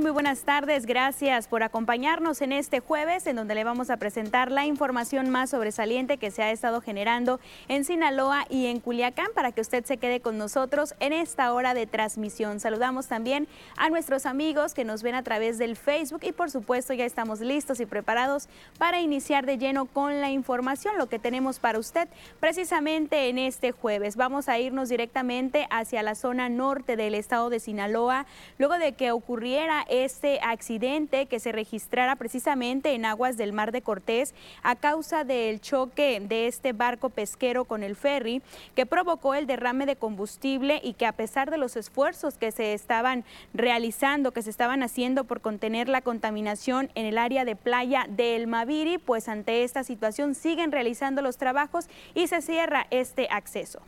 Muy buenas tardes. Gracias por acompañarnos en este jueves en donde le vamos a presentar la información más sobresaliente que se ha estado generando en Sinaloa y en Culiacán para que usted se quede con nosotros en esta hora de transmisión. Saludamos también a nuestros amigos que nos ven a través del Facebook y por supuesto ya estamos listos y preparados para iniciar de lleno con la información, lo que tenemos para usted precisamente en este jueves. Vamos a irnos directamente hacia la zona norte del estado de Sinaloa luego de que ocurrió este accidente que se registrara precisamente en aguas del Mar de Cortés a causa del choque de este barco pesquero con el ferry que provocó el derrame de combustible y que a pesar de los esfuerzos que se estaban realizando, que se estaban haciendo por contener la contaminación en el área de playa del Maviri, pues ante esta situación siguen realizando los trabajos y se cierra este acceso.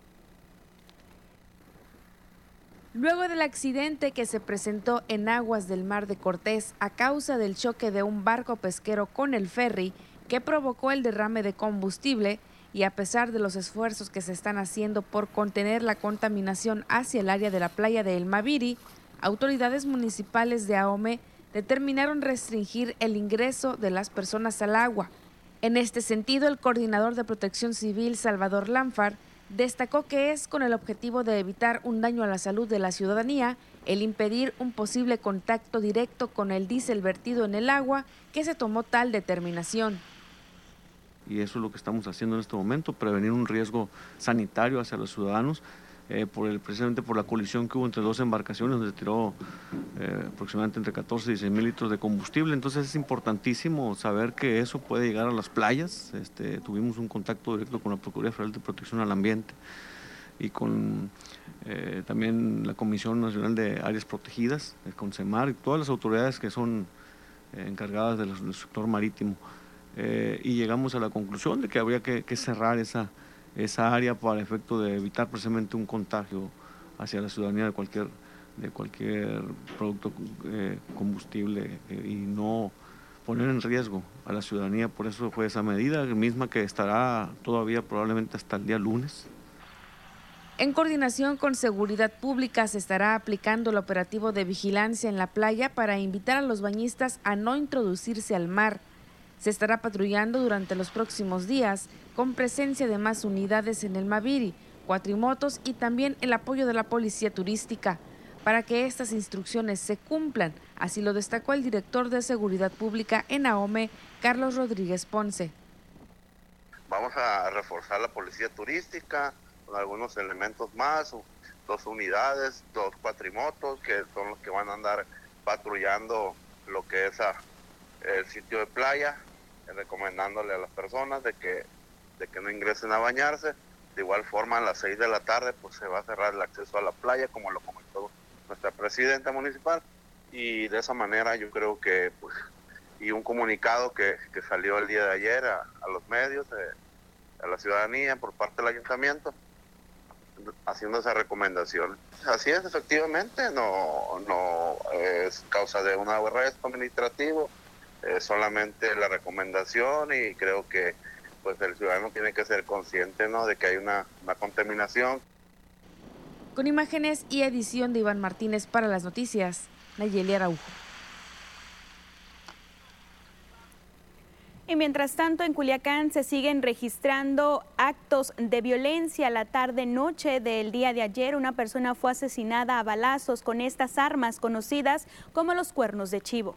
Luego del accidente que se presentó en aguas del Mar de Cortés a causa del choque de un barco pesquero con el ferry que provocó el derrame de combustible y a pesar de los esfuerzos que se están haciendo por contener la contaminación hacia el área de la playa de El Maviri, autoridades municipales de Ahome determinaron restringir el ingreso de las personas al agua. En este sentido, el coordinador de protección civil, Salvador Lanfar, Destacó que es con el objetivo de evitar un daño a la salud de la ciudadanía el impedir un posible contacto directo con el diésel vertido en el agua que se tomó tal determinación. Y eso es lo que estamos haciendo en este momento, prevenir un riesgo sanitario hacia los ciudadanos eh, por el, precisamente por la colisión que hubo entre dos embarcaciones, donde tiró eh, aproximadamente entre 14 y 16 mil litros de combustible. Entonces es importantísimo saber que eso puede llegar a las playas. Este, tuvimos un contacto directo con la Procuraduría Federal de Protección al Ambiente y con eh, también la Comisión Nacional de Áreas Protegidas, con CEMAR y todas las autoridades que son encargadas del, sector marítimo. y llegamos a la conclusión de que habría que cerrar esa esa área para efecto de evitar precisamente un contagio hacia la ciudadanía de cualquier, de cualquier producto eh, combustible eh, y no poner en riesgo a la ciudadanía. Por eso fue esa medida, misma que estará todavía probablemente hasta el día lunes. En coordinación con Seguridad Pública se estará aplicando el operativo de vigilancia en la playa para invitar a los bañistas a no introducirse al mar. Se estará patrullando durante los próximos días con presencia de más unidades en el Maviri, cuatrimotos y también el apoyo de la policía turística para que estas instrucciones se cumplan. Así lo destacó el director de Seguridad Pública en AOME, Carlos Rodríguez Ponce. Vamos a reforzar la policía turística con algunos elementos más, dos unidades, dos cuatrimotos que son los que van a andar patrullando lo que es el sitio de playa, recomendándole a las personas de que de que no ingresen a bañarse. De igual forma, a las 6 de la tarde pues se va a cerrar el acceso a la playa, como lo comentó nuestra presidenta municipal. Y de esa manera yo creo que, pues, y un comunicado que, que salió el día de ayer a, los medios, eh, a la ciudadanía por parte del ayuntamiento, haciendo esa recomendación. Así es, efectivamente, no, no es causa de un arresto administrativo, es solamente la recomendación y creo que pues el ciudadano tiene que ser consciente ¿no? de que hay una, contaminación. Con imágenes y edición de Iván Martínez para las noticias, Nayeli Araujo. Y mientras tanto, en Culiacán se siguen registrando actos de violencia. La tarde-noche del día de ayer, una persona fue asesinada a balazos con estas armas conocidas como los cuernos de chivo.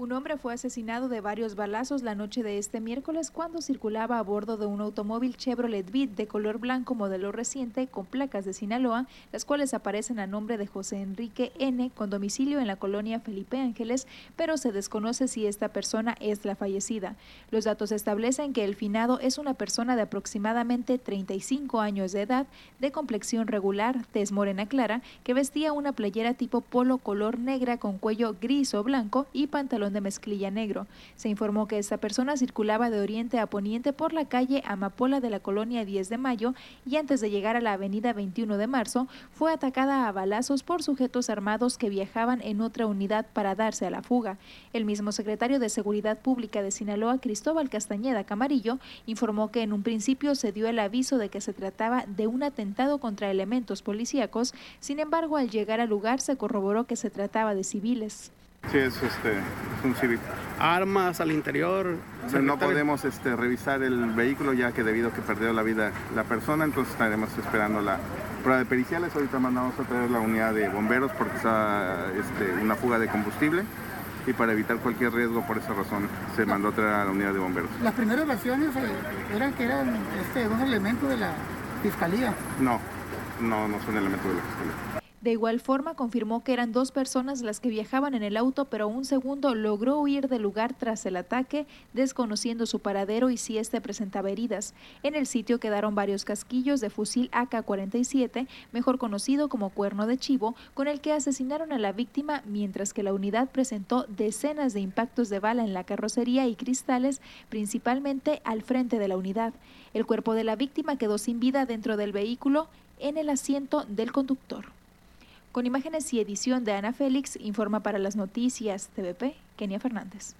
Un hombre fue asesinado de varios balazos la noche de este miércoles cuando circulaba a bordo de un automóvil Chevrolet Beat de color blanco modelo reciente con placas de Sinaloa, las cuales aparecen a nombre de José Enrique N. con domicilio en la colonia Felipe Ángeles, pero se desconoce si esta persona es la fallecida. Los datos establecen que el finado es una persona de aproximadamente 35 años de edad, de complexión regular, tez morena clara, que vestía una playera tipo polo color negra con cuello gris o blanco y pantalón de mezclilla negro. Se informó que esta persona circulaba de oriente a poniente por la calle Amapola de la colonia 10 de Mayo y antes de llegar a la avenida 21 de Marzo fue atacada a balazos por sujetos armados que viajaban en otra unidad para darse a la fuga. El mismo secretario de Seguridad Pública de Sinaloa, Cristóbal Castañeda Camarillo, informó que en un principio se dio el aviso de que se trataba de un atentado contra elementos policíacos, sin embargo al llegar al lugar se corroboró que se trataba de civiles. Sí, es, este, un civil. Armas al interior. No podemos este, revisar el vehículo ya que debido a que perdió la vida la persona, entonces estaremos esperando la prueba de periciales. Ahorita mandamos a traer la unidad de bomberos porque está este, una fuga de combustible y para evitar cualquier riesgo por esa razón se mandó a traer a la unidad de bomberos. Las primeras versiones eh, eran que eran este, un elemento de la fiscalía. No, no, no son elementos de la fiscalía. De igual forma, confirmó que eran dos personas las que viajaban en el auto, pero un segundo logró huir del lugar tras el ataque, desconociendo su paradero y si éste presentaba heridas. En el sitio quedaron varios casquillos de fusil AK-47, mejor conocido como cuerno de chivo, con el que asesinaron a la víctima, mientras que la unidad presentó decenas de impactos de bala en la carrocería y cristales, principalmente al frente de la unidad. El cuerpo de la víctima quedó sin vida dentro del vehículo en el asiento del conductor. Con imágenes y edición de Ana Félix, informa para las noticias TVP, Kenia Fernández.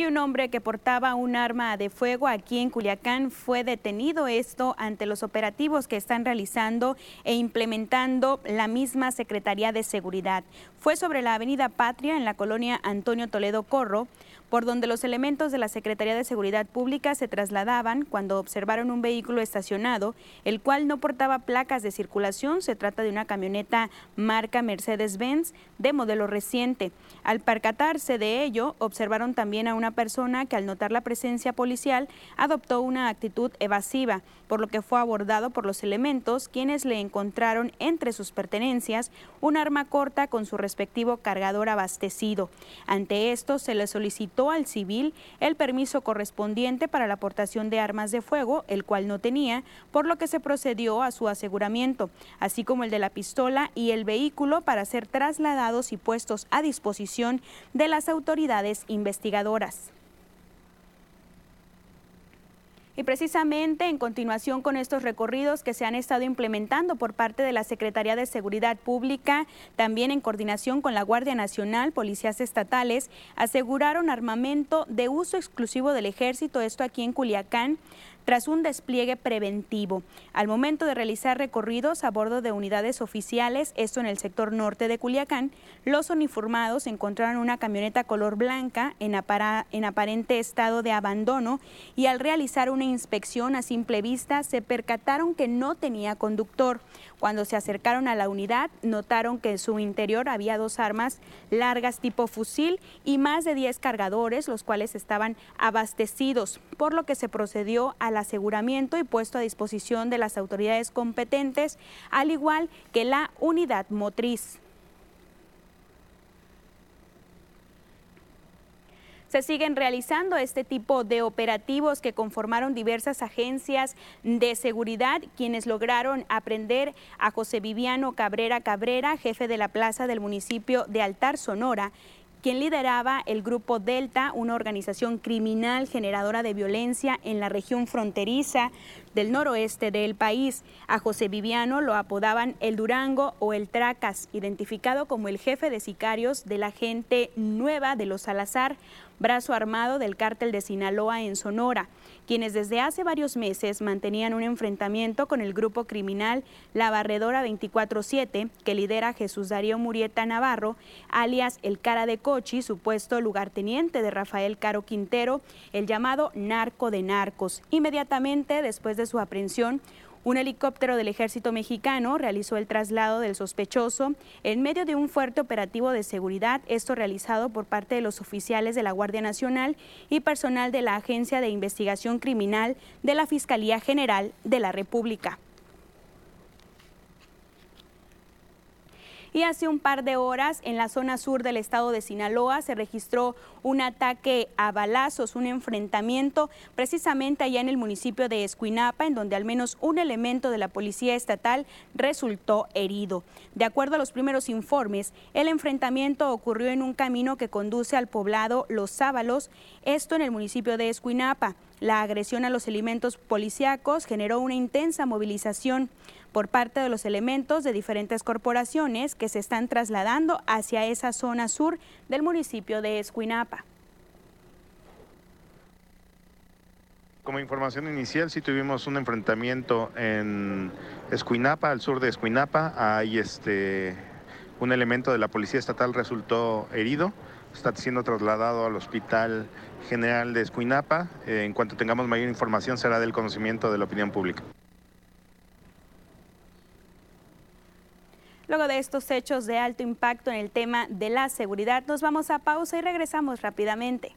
Y un hombre que portaba un arma de fuego aquí en Culiacán fue detenido, esto ante los operativos que están realizando e implementando la misma Secretaría de Seguridad. Fue sobre la Avenida Patria en la colonia Antonio Toledo Corro por donde los elementos de la Secretaría de Seguridad Pública se trasladaban cuando observaron un vehículo estacionado, el cual no portaba placas de circulación. Se trata de una camioneta marca Mercedes-Benz de modelo reciente. Al percatarse de ello, observaron también a una persona que al notar la presencia policial adoptó una actitud evasiva, por lo que fue abordado por los elementos, quienes le encontraron entre sus pertenencias un arma corta con su respectivo cargador abastecido. Ante esto se le solicitó al civil el permiso correspondiente para la aportación de armas de fuego, el cual no tenía, por lo que se procedió a su aseguramiento, así como el de la pistola y el vehículo para ser trasladados y puestos a disposición de las autoridades investigadoras. Y precisamente en continuación con estos recorridos que se han estado implementando por parte de la Secretaría de Seguridad Pública, también en coordinación con la Guardia Nacional, policías estatales, aseguraron armamento de uso exclusivo del ejército, esto aquí en Culiacán, tras un despliegue preventivo. Al momento de realizar recorridos a bordo de unidades oficiales, esto en el sector norte de Culiacán, los uniformados encontraron una camioneta color blanca en, en aparente estado de abandono y al realizar una inspección a simple vista se percataron que no tenía conductor. Cuando se acercaron a la unidad, notaron que en su interior había dos armas largas tipo fusil y más de 10 cargadores, los cuales estaban abastecidos, por lo que se procedió al aseguramiento y puesto a disposición de las autoridades competentes, al igual que la unidad motriz. Se siguen realizando este tipo de operativos que conformaron diversas agencias de seguridad, quienes lograron aprender a José Viviano Cabrera Cabrera, jefe de la plaza del municipio de Altar, Sonora, quien lideraba el Grupo Delta, una organización criminal generadora de violencia en la región fronteriza del noroeste del país. A José Viviano lo apodaban el Durango o el Tracas, identificado como el jefe de sicarios de la gente nueva de los Salazar, brazo armado del cártel de Sinaloa en Sonora, quienes desde hace varios meses mantenían un enfrentamiento con el grupo criminal La Barredora 24-7, que lidera Jesús Darío Murieta Navarro, alias el Cara de Cochi, supuesto lugarteniente de Rafael Caro Quintero, el llamado narco de narcos. Inmediatamente después de su aprehensión, un helicóptero del ejército mexicano realizó el traslado del sospechoso en medio de un fuerte operativo de seguridad, esto realizado por parte de los oficiales de la Guardia Nacional y personal de la Agencia de Investigación Criminal de la Fiscalía General de la República. Y hace un par de horas en la zona sur del estado de Sinaloa se registró un ataque a balazos, un enfrentamiento precisamente allá en el municipio de Escuinapa, en donde al menos un elemento de la policía estatal resultó herido. De acuerdo a los primeros informes, el enfrentamiento ocurrió en un camino que conduce al poblado Los Sábalos, esto en el municipio de Escuinapa. La agresión a los elementos policíacos generó una intensa movilización por parte de los elementos de diferentes corporaciones que se están trasladando hacia esa zona sur del municipio de Escuinapa. Como información inicial, sí tuvimos un enfrentamiento en Escuinapa, al sur de Escuinapa. Hay este, un elemento de la Policía Estatal resultó herido. Está siendo trasladado al Hospital General de Escuinapa. Eh, en cuanto tengamos mayor información, será del conocimiento de la opinión pública. Luego de estos hechos de alto impacto en el tema de la seguridad, nos vamos a pausa y regresamos rápidamente.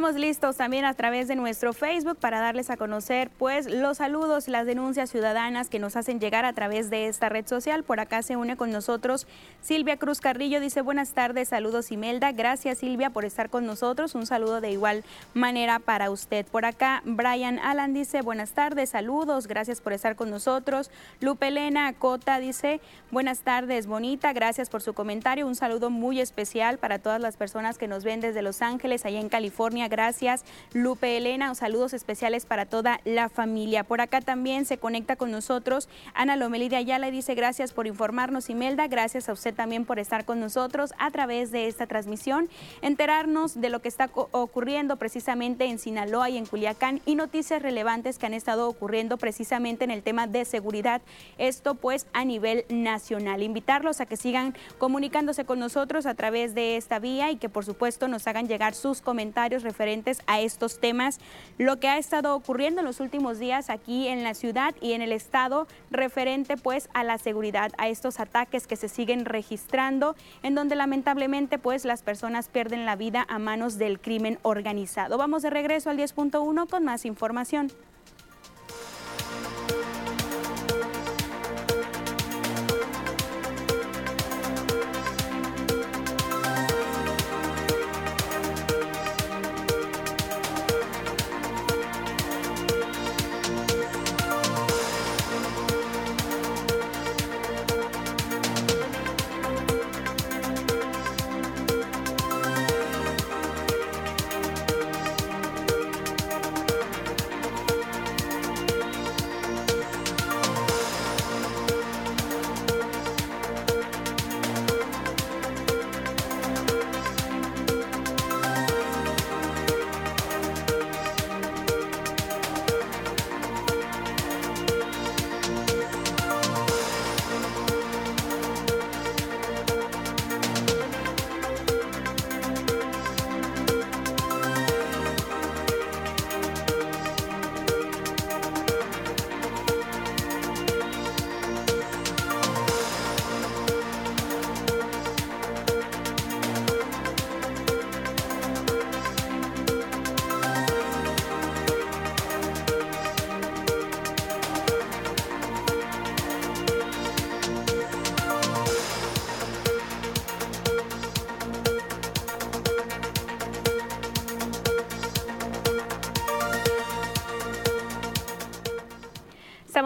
Estamos listos también a través de nuestro Facebook para darles a conocer pues los saludos, las denuncias ciudadanas que nos hacen llegar a través de esta red social. Por acá se une con nosotros Silvia Cruz Carrillo, dice buenas tardes, saludos Imelda. Gracias Silvia por estar con nosotros. Un saludo de igual manera para usted. Por acá Brian Alan dice buenas tardes, saludos, gracias por estar con nosotros. Lupe Elena Cota dice buenas tardes, bonita, gracias por su comentario. Un saludo muy especial para todas las personas que nos ven desde Los Ángeles, allá en California Gracias, Lupe Elena. Saludos especiales para toda la familia. Por acá también se conecta con nosotros Ana Lomelí de Ayala dice gracias por informarnos, Imelda. Gracias a usted también por estar con nosotros a través de esta transmisión, enterarnos de lo que está ocurriendo precisamente en Sinaloa y en Culiacán y noticias relevantes que han estado ocurriendo precisamente en el tema de seguridad. Esto pues a nivel nacional. Invitarlos a que sigan comunicándose con nosotros a través de esta vía y que por supuesto nos hagan llegar sus comentarios referentes a estos temas, lo que ha estado ocurriendo en los últimos días aquí en la ciudad y en el estado referente pues a la seguridad, a estos ataques que se siguen registrando, en donde lamentablemente pues las personas pierden la vida a manos del crimen organizado. Vamos de regreso al 10.1 con más información.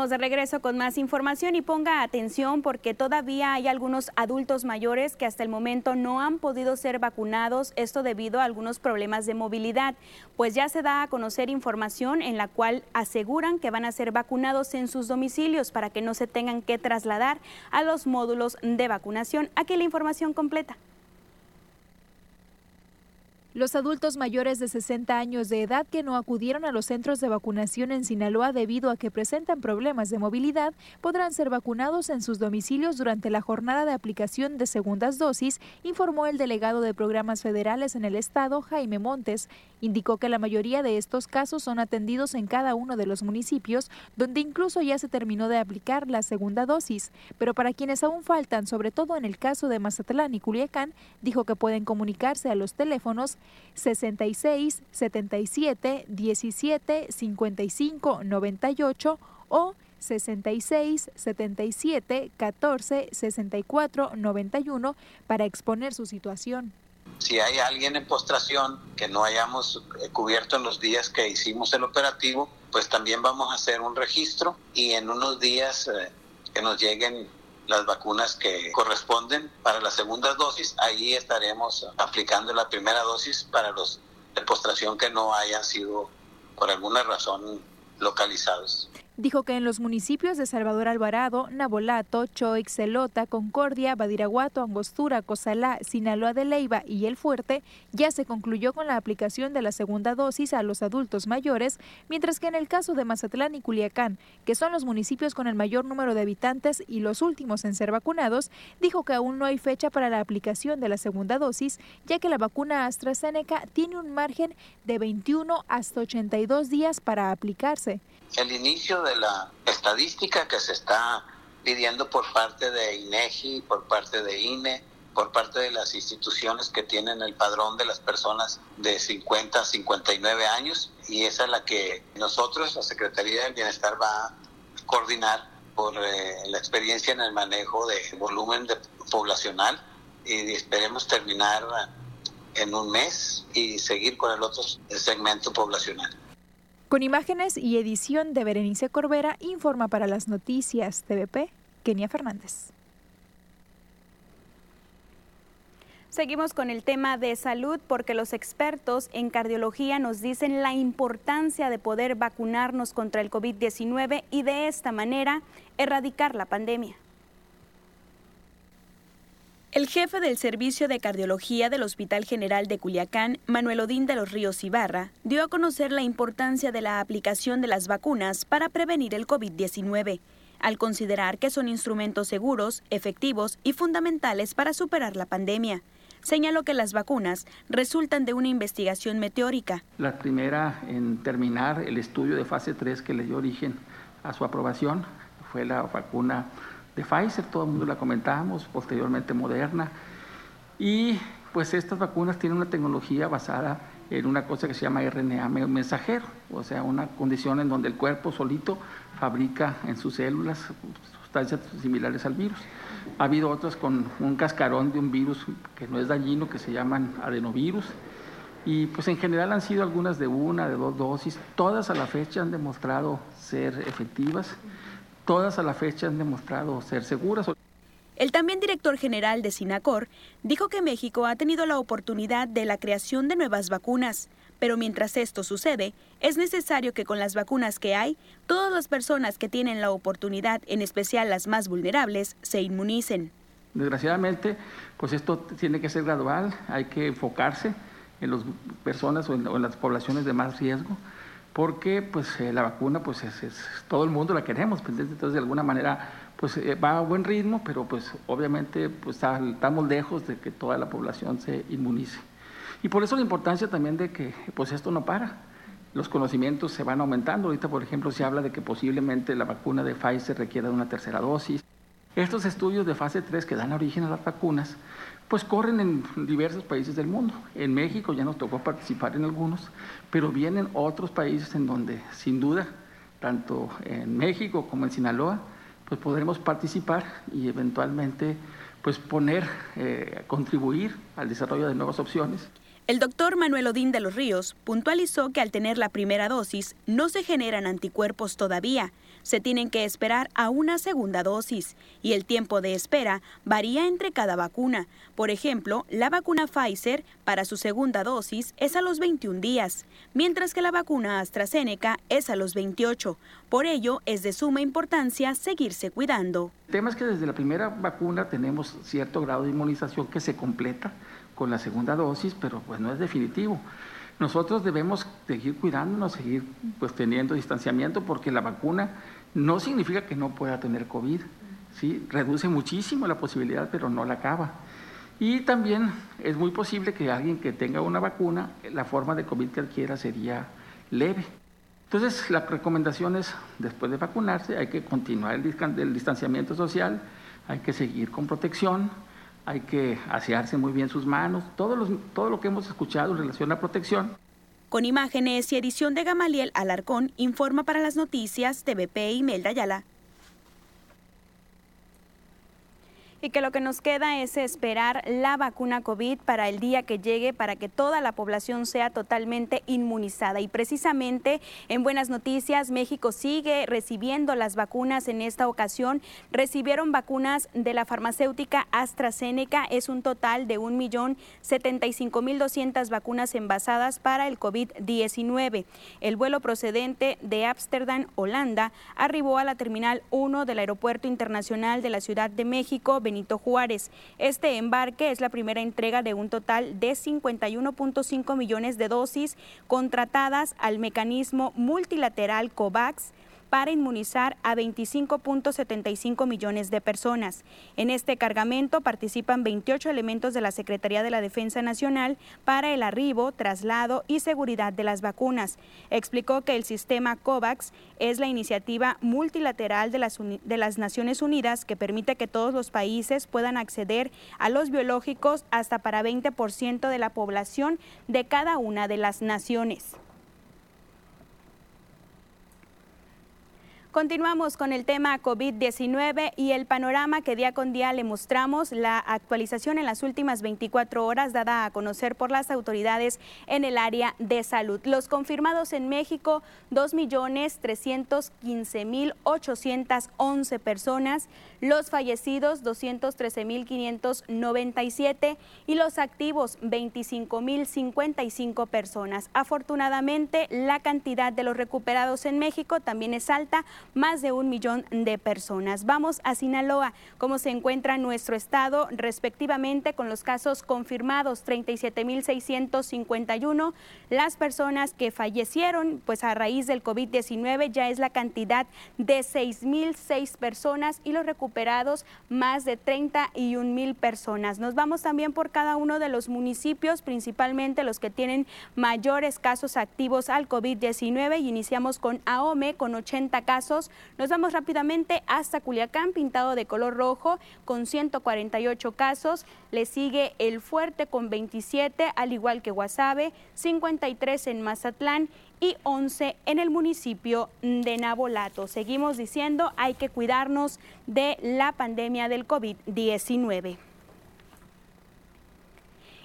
De regreso con más información y ponga atención porque todavía hay algunos adultos mayores que hasta el momento no han podido ser vacunados, esto debido a algunos problemas de movilidad, pues ya se da a conocer información en la cual aseguran que van a ser vacunados en sus domicilios para que no se tengan que trasladar a los módulos de vacunación. Aquí la información completa. Los adultos mayores de 60 años de edad que no acudieron a los centros de vacunación en Sinaloa debido a que presentan problemas de movilidad podrán ser vacunados en sus domicilios durante la jornada de aplicación de segundas dosis, informó el delegado de programas federales en el estado, Jaime Montes. Indicó que la mayoría de estos casos son atendidos en cada uno de los municipios, donde incluso ya se terminó de aplicar la segunda dosis. Pero para quienes aún faltan, sobre todo en el caso de Mazatlán y Culiacán, dijo que pueden comunicarse a los teléfonos 66 77 17 55 98 o 66 77 14 64 91 para exponer su situación. Si hay alguien en postración que no hayamos eh, cubierto en los días que hicimos el operativo, pues también vamos a hacer un registro y en unos días eh, que nos lleguen las vacunas que corresponden para la segunda dosis, ahí estaremos aplicando la primera dosis para los de postración que no hayan sido por alguna razón localizados. Dijo que en los municipios de Salvador Alvarado, Nabolato, Choix, Celota, Concordia, Badiraguato, Angostura, Cozalá, Sinaloa de Leiva y El Fuerte ya se concluyó con la aplicación de la segunda dosis a los adultos mayores, mientras que en el caso de Mazatlán y Culiacán, que son los municipios con el mayor número de habitantes y los últimos en ser vacunados, dijo que aún no hay fecha para la aplicación de la segunda dosis, ya que la vacuna AstraZeneca tiene un margen de 21 hasta 82 días para aplicarse. El inicio de la estadística que se está pidiendo por parte de INEGI, por parte de INE, por parte de las instituciones que tienen el padrón de las personas de 50 a 59 años y esa es la que nosotros, la Secretaría del Bienestar, va a coordinar por eh, la experiencia en el manejo de volumen de poblacional y esperemos terminar en un mes y seguir con el otro segmento poblacional. Con imágenes y edición de Berenice Corbera, informa para las noticias TVP, Kenia Fernández. Seguimos con el tema de salud porque los expertos en cardiología nos dicen la importancia de poder vacunarnos contra el COVID-19 y de esta manera erradicar la pandemia. El jefe del Servicio de Cardiología del Hospital General de Culiacán, Manuel Odín de los Ríos Ibarra, dio a conocer la importancia de la aplicación de las vacunas para prevenir el COVID-19, al considerar que son instrumentos seguros, efectivos y fundamentales para superar la pandemia. Señaló que las vacunas resultan de una investigación meteórica. La primera en terminar el estudio de fase 3 que le dio origen a su aprobación fue la vacuna de Pfizer, todo el mundo la comentábamos, posteriormente Moderna. Y pues estas vacunas tienen una tecnología basada en una cosa que se llama RNA mensajero, o sea, una condición en donde el cuerpo solito fabrica en sus células sustancias similares al virus. Ha habido otras con un cascarón de un virus que no es dañino, que se llaman adenovirus. Y pues en general han sido algunas de una, de dos dosis. Todas a la fecha han demostrado ser efectivas todas a la fecha han demostrado ser seguras. El también director general de Sinacor dijo que México ha tenido la oportunidad de la creación de nuevas vacunas, pero mientras esto sucede, es necesario que con las vacunas que hay, todas las personas que tienen la oportunidad, en especial las más vulnerables, se inmunicen. Desgraciadamente, pues esto tiene que ser gradual, hay que enfocarse en las personas o en las poblaciones de más riesgo porque pues eh, la vacuna pues es, todo el mundo la queremos, pues, entonces de alguna manera pues eh, va a buen ritmo, pero pues obviamente pues estamos lejos de que toda la población se inmunice. Y por eso la importancia también de que pues esto no para. Los conocimientos se van aumentando. Ahorita, por ejemplo, se habla de que posiblemente la vacuna de Pfizer requiera de una tercera dosis. Estos estudios de fase 3 que dan origen a las vacunas, pues corren en diversos países del mundo. En México ya nos tocó participar en algunos, pero vienen otros países en donde, sin duda, tanto en México como en Sinaloa, pues podremos participar y eventualmente pues poner, eh, contribuir al desarrollo de nuevas opciones. El doctor Manuel Odín de los Ríos puntualizó que al tener la primera dosis no se generan anticuerpos todavía, se tienen que esperar a una segunda dosis y el tiempo de espera varía entre cada vacuna. Por ejemplo, la vacuna Pfizer para su segunda dosis es a los 21 días, mientras que la vacuna AstraZeneca es a los 28. Por ello, es de suma importancia seguirse cuidando. El tema es que desde la primera vacuna tenemos cierto grado de inmunización que se completa con la segunda dosis, pero pues no es definitivo. Nosotros debemos seguir cuidándonos, seguir pues teniendo distanciamiento porque la vacuna no significa que no pueda tener COVID, ¿sí? reduce muchísimo la posibilidad, pero no la acaba. Y también es muy posible que alguien que tenga una vacuna, la forma de COVID que adquiera sería leve. Entonces, la recomendación es, después de vacunarse, hay que continuar el distanciamiento social, hay que seguir con protección, hay que asearse muy bien sus manos, todo, todo lo que hemos escuchado en relación a protección. Con imágenes y edición de Gamaliel Alarcón, informa para las noticias TVP y Melda Yala. Y que lo que nos queda es esperar la vacuna COVID para el día que llegue para que toda la población sea totalmente inmunizada. Y precisamente en Buenas Noticias, México sigue recibiendo las vacunas en esta ocasión. Recibieron vacunas de la farmacéutica AstraZeneca. Es un total de 1.075.200 vacunas envasadas para el COVID-19. El vuelo procedente de Ámsterdam, Holanda, arribó a la Terminal 1 del Aeropuerto Internacional de la Ciudad de México, Benito Juárez. Este embarque es la primera entrega de un total de 51.5 millones de dosis contratadas al mecanismo multilateral COVAX para inmunizar a 25.75 millones de personas. En este cargamento participan 28 elementos de la Secretaría de la Defensa Nacional para el arribo, traslado y seguridad de las vacunas. Explicó que el sistema COVAX es la iniciativa multilateral de las, de las Naciones Unidas que permite que todos los países puedan acceder a los biológicos hasta para 20% de la población de cada una de las naciones. Continuamos con el tema COVID-19 y el panorama que día con día le mostramos, la actualización en las últimas 24 horas dada a conocer por las autoridades en el área de salud. Los confirmados en México, 2.315.811 personas, los fallecidos, 213.597 y los activos, 25.055 personas. Afortunadamente, la cantidad de los recuperados en México también es alta más de un millón de personas. Vamos a Sinaloa, cómo se encuentra nuestro estado respectivamente con los casos confirmados 37.651, las personas que fallecieron pues a raíz del COVID-19 ya es la cantidad de 6.006 personas y los recuperados más de 31.000 personas. Nos vamos también por cada uno de los municipios, principalmente los que tienen mayores casos activos al COVID-19 y iniciamos con AOME con 80 casos nos vamos rápidamente hasta Culiacán, pintado de color rojo, con 148 casos. Le sigue El Fuerte con 27, al igual que Guasave, 53 en Mazatlán y 11 en el municipio de Nabolato. Seguimos diciendo, hay que cuidarnos de la pandemia del COVID-19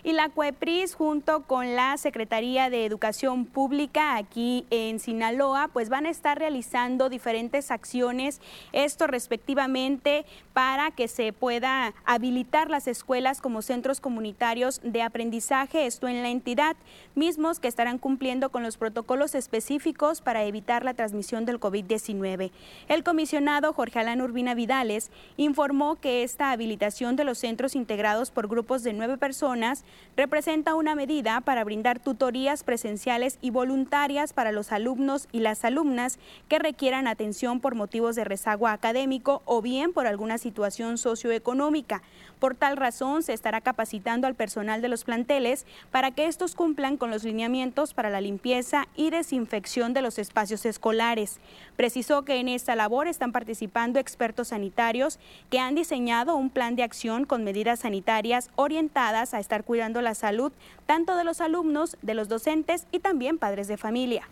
y la CUEPRIS junto con la Secretaría de Educación Pública aquí en Sinaloa pues van a estar realizando diferentes acciones, esto respectivamente para que se pueda habilitar las escuelas como centros comunitarios de aprendizaje, esto en la entidad, mismos que estarán cumpliendo con los protocolos específicos para evitar la transmisión del COVID-19. El comisionado Jorge Alán Urbina Vidales informó que esta habilitación de los centros integrados por grupos de nueve personas representa una medida para brindar tutorías presenciales y voluntarias para los alumnos y las alumnas que requieran atención por motivos de rezago académico o bien por alguna situación socioeconómica. Por tal razón, se estará capacitando al personal de los planteles para que estos cumplan con los lineamientos para la limpieza y desinfección de los espacios escolares. Precisó que en esta labor están participando expertos sanitarios que han diseñado un plan de acción con medidas sanitarias orientadas a estar la salud tanto de los alumnos, de los docentes y también padres de familia.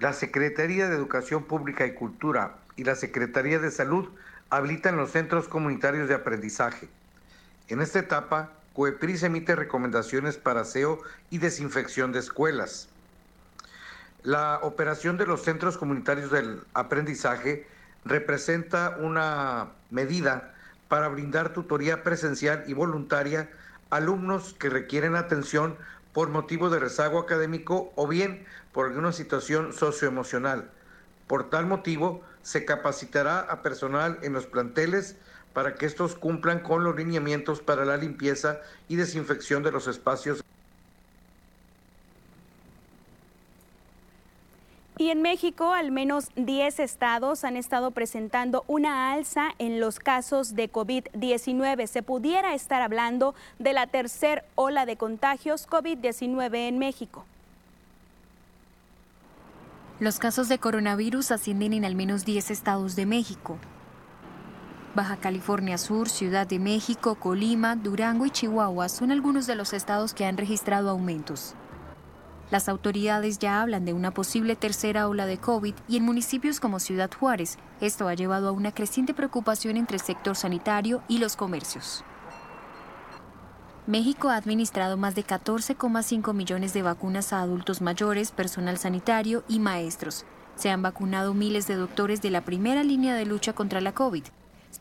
La Secretaría de Educación Pública y Cultura y la Secretaría de Salud habilitan los centros comunitarios de aprendizaje. En esta etapa, COEPRIS emite recomendaciones para aseo y desinfección de escuelas. La operación de los centros comunitarios del aprendizaje representa una medida para brindar tutoría presencial y voluntaria a alumnos que requieren atención por motivo de rezago académico o bien por alguna situación socioemocional. Por tal motivo, se capacitará a personal en los planteles para que estos cumplan con los lineamientos para la limpieza y desinfección de los espacios. Y en México, al menos 10 estados han estado presentando una alza en los casos de COVID-19. Se pudiera estar hablando de la tercera ola de contagios COVID-19 en México. Los casos de coronavirus ascienden en al menos 10 estados de México. Baja California Sur, Ciudad de México, Colima, Durango y Chihuahua son algunos de los estados que han registrado aumentos. Las autoridades ya hablan de una posible tercera ola de COVID y en municipios como Ciudad Juárez, esto ha llevado a una creciente preocupación entre el sector sanitario y los comercios. México ha administrado más de 14,5 millones de vacunas a adultos mayores, personal sanitario y maestros. Se han vacunado miles de doctores de la primera línea de lucha contra la COVID.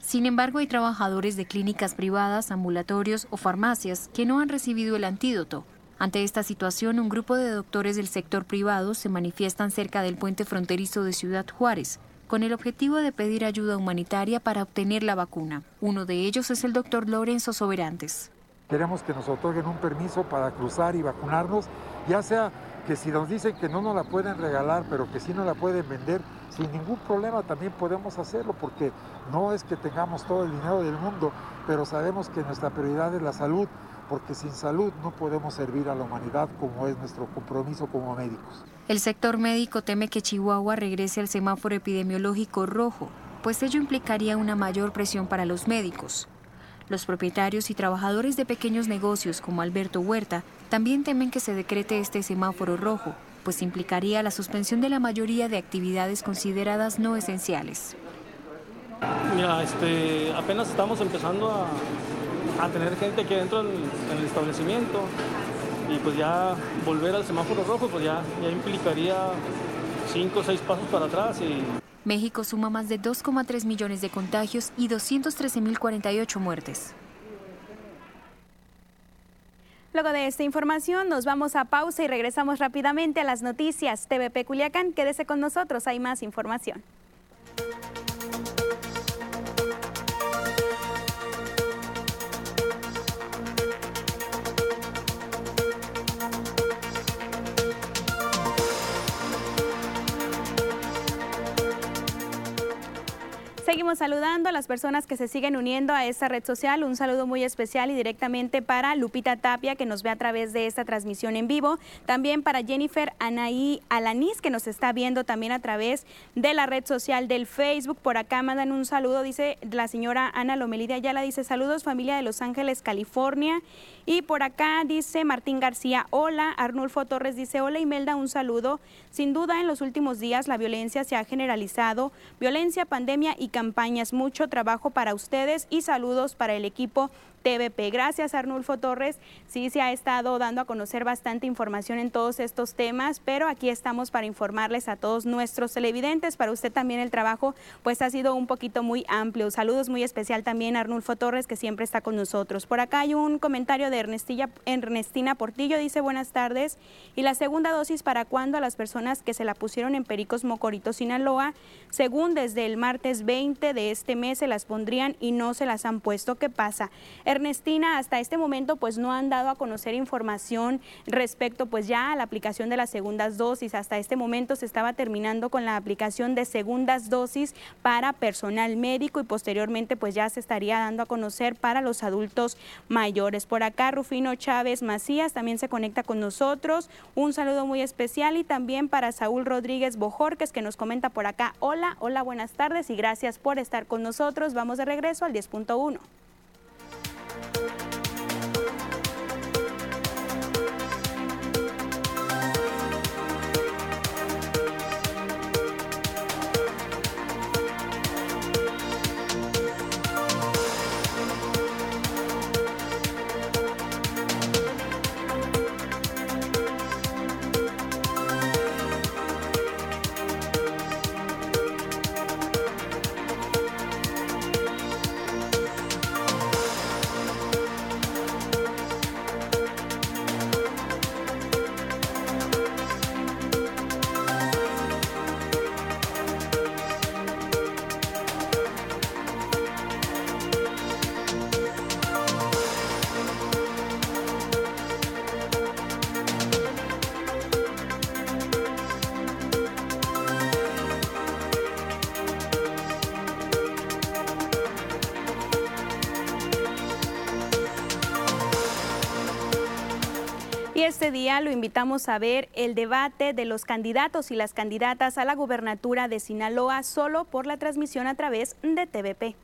Sin embargo, hay trabajadores de clínicas privadas, ambulatorios o farmacias que no han recibido el antídoto ante esta situación, un grupo de doctores del sector privado se manifiestan cerca del puente fronterizo de Ciudad Juárez, con el objetivo de pedir ayuda humanitaria para obtener la vacuna. Uno de ellos es el doctor Lorenzo Soberantes. Queremos que nos otorguen un permiso para cruzar y vacunarnos, ya sea que si nos dicen que no nos la pueden regalar, pero que sí nos la pueden vender, sin ningún problema también podemos hacerlo, porque no es que tengamos todo el dinero del mundo, pero sabemos que nuestra prioridad es la salud porque sin salud no podemos servir a la humanidad como es nuestro compromiso como médicos. El sector médico teme que Chihuahua regrese al semáforo epidemiológico rojo, pues ello implicaría una mayor presión para los médicos. Los propietarios y trabajadores de pequeños negocios como Alberto Huerta también temen que se decrete este semáforo rojo, pues implicaría la suspensión de la mayoría de actividades consideradas no esenciales. Mira, este, apenas estamos empezando a, a tener gente aquí adentro en, el establecimiento y pues ya volver al semáforo rojo pues ya, ya implicaría cinco o seis pasos para atrás y México suma más de 2,3 millones de contagios y 213.048 muertes. Luego de esta información nos vamos a pausa y regresamos rápidamente a las noticias. TVP Culiacán, quédese con nosotros, hay más información. Seguimos saludando a las personas que se siguen uniendo a esta red social. Un saludo muy especial y directamente para Lupita Tapia, que nos ve a través de esta transmisión en vivo. También para Jennifer Anaí Alanís, que nos está viendo también a través de la red social del Facebook. Por acá mandan un saludo, dice la señora Ana Lomelida Ayala, dice saludos familia de Los Ángeles, California. Y por acá dice Martín García, hola. Arnulfo Torres dice, hola Imelda, un saludo. Sin duda en los últimos días la violencia se ha generalizado. Violencia, pandemia y Mucho trabajo para ustedes y saludos para el equipo TVP. Gracias, Arnulfo Torres. Sí, se ha estado dando a conocer bastante información en todos estos temas, pero aquí estamos para informarles a todos nuestros televidentes. Para usted también el trabajo, pues ha sido un poquito muy amplio. Saludos muy especial también a Arnulfo Torres, que siempre está con nosotros. Por acá hay un comentario de Ernestilla, Ernestina Portillo, dice buenas tardes. ¿Y la segunda dosis para cuándo a las personas que se la pusieron en Pericos Mocorito, Sinaloa? Según desde el martes 20 de este mes se las pondrían y no se las han puesto. ¿Qué pasa? Ernestina, hasta este momento pues no han dado a conocer información respecto pues ya a la aplicación de las segundas dosis. Hasta este momento se estaba terminando con la aplicación de segundas dosis para personal médico y posteriormente pues ya se estaría dando a conocer para los adultos mayores. Por acá Rufino Chávez Macías también se conecta con nosotros. Un saludo muy especial y también para Saúl Rodríguez Bojorques que nos comenta por acá. Hola, hola, buenas tardes y gracias por estar con nosotros. Vamos de regreso al 10.1. este día lo invitamos a ver el debate de los candidatos y las candidatas a la gubernatura de Sinaloa solo por la transmisión a través de TVP.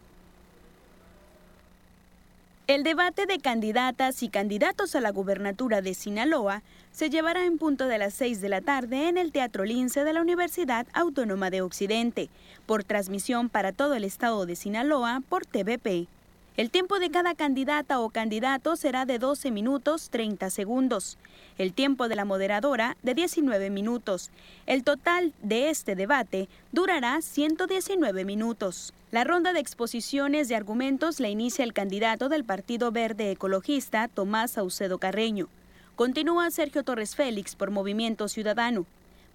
El debate de candidatas y candidatos a la gubernatura de Sinaloa se llevará en punto de las 6 de la tarde en el Teatro Lince de la Universidad Autónoma de Occidente, por transmisión para todo el estado de Sinaloa por TVP. El tiempo de cada candidata o candidato será de 12 minutos 30 segundos. El tiempo de la moderadora de 19 minutos. El total de este debate durará 119 minutos. La ronda de exposiciones de argumentos la inicia el candidato del Partido Verde Ecologista, Tomás Saucedo Carreño. Continúa Sergio Torres Félix por Movimiento Ciudadano.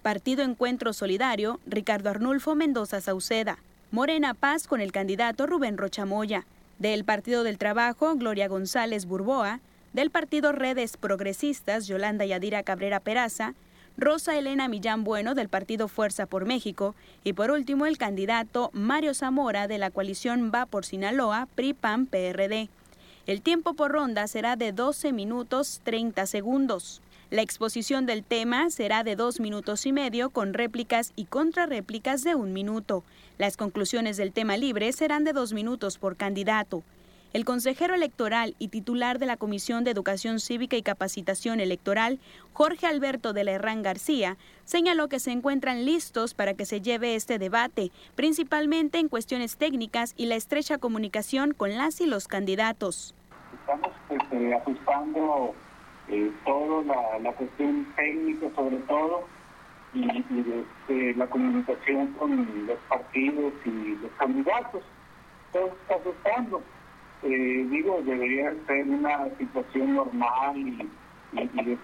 Partido Encuentro Solidario, Ricardo Arnulfo Mendoza Sauceda. Morena Paz con el candidato Rubén Rochamoya del Partido del Trabajo, Gloria González Burboa, del Partido Redes Progresistas, Yolanda Yadira Cabrera Peraza, Rosa Elena Millán Bueno del Partido Fuerza por México y por último el candidato Mario Zamora de la coalición Va por Sinaloa, PRI-PAN-PRD. El tiempo por ronda será de 12 minutos 30 segundos. La exposición del tema será de dos minutos y medio con réplicas y contrarréplicas de un minuto. Las conclusiones del tema libre serán de dos minutos por candidato. El consejero electoral y titular de la Comisión de Educación Cívica y Capacitación Electoral, Jorge Alberto de la Herrán García, señaló que se encuentran listos para que se lleve este debate, principalmente en cuestiones técnicas y la estrecha comunicación con las y los candidatos. Estamos este, ajustando eh, todo la, cuestión técnica sobre todo y, la comunicación con los partidos y los candidatos. Todo está afectando. Eh, digo, debería ser una situación normal y, y,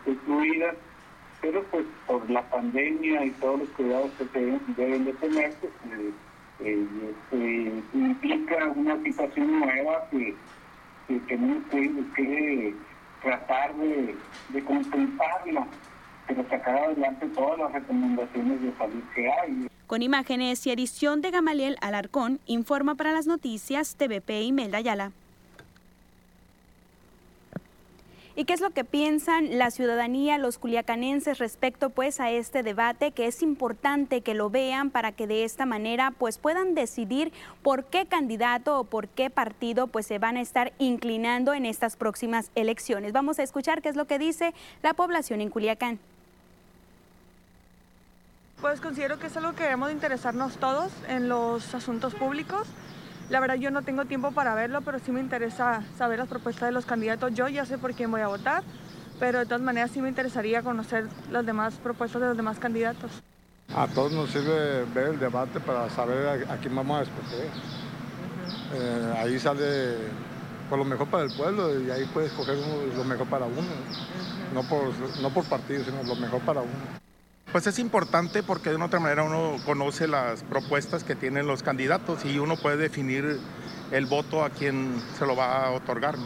pero pues por la pandemia y todos los cuidados que se deben, de tener, pues, eh, eh este, implica una situación nueva que, que tenemos que tratar de, de pero sacar adelante todas las recomendaciones de salud que hay. Con imágenes y edición de Gamaliel Alarcón, informa para las noticias TVP y Melda Ayala. ¿Y qué es lo que piensan la ciudadanía, los culiacanenses respecto pues a este debate que es importante que lo vean para que de esta manera pues puedan decidir por qué candidato o por qué partido pues se van a estar inclinando en estas próximas elecciones? Vamos a escuchar qué es lo que dice la población en Culiacán. Pues considero que es algo que debemos interesarnos todos en los asuntos públicos la verdad yo no tengo tiempo para verlo, pero sí me interesa saber las propuestas de los candidatos. Yo ya sé por quién voy a votar, pero de todas maneras sí me interesaría conocer las demás propuestas de los demás candidatos. A todos nos sirve ver el debate para saber a, quién vamos a escoger. Eh, ahí sale por lo mejor para el pueblo y ahí puedes escoger lo mejor para uno, no, por, no por partido, sino lo mejor para uno. Pues es importante porque de una otra manera uno conoce las propuestas que tienen los candidatos y uno puede definir el voto a quien se lo va a otorgar.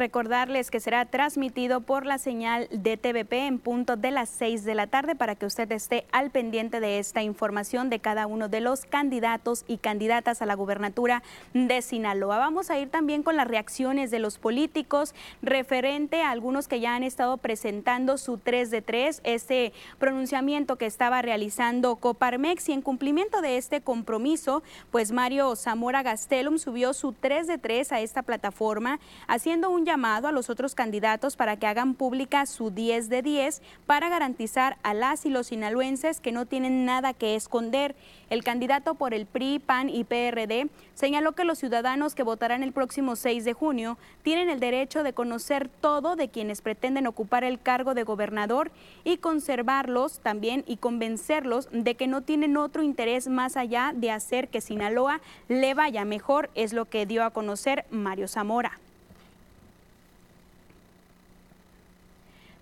Recordarles que será transmitido por la señal de TVP en punto de las 6 de la tarde para que usted esté al pendiente de esta información de cada uno de los candidatos y candidatas a la gubernatura de Sinaloa. Vamos a ir también con las reacciones de los políticos referente a algunos que ya han estado presentando su 3 de 3, este pronunciamiento que estaba realizando Coparmex y en cumplimiento de este compromiso, pues Mario Zamora Gastelum subió su 3 de 3 a esta plataforma haciendo un llamado a los otros candidatos para que hagan pública su 10 de 10 para garantizar a las y los sinaloenses que no tienen nada que esconder. El candidato por el PRI, PAN y PRD señaló que los ciudadanos que votarán el próximo 6 de junio tienen el derecho de conocer todo de quienes pretenden ocupar el cargo de gobernador y conservarlos también y convencerlos de que no tienen otro interés más allá de hacer que Sinaloa le vaya mejor, es lo que dio a conocer Mario Zamora.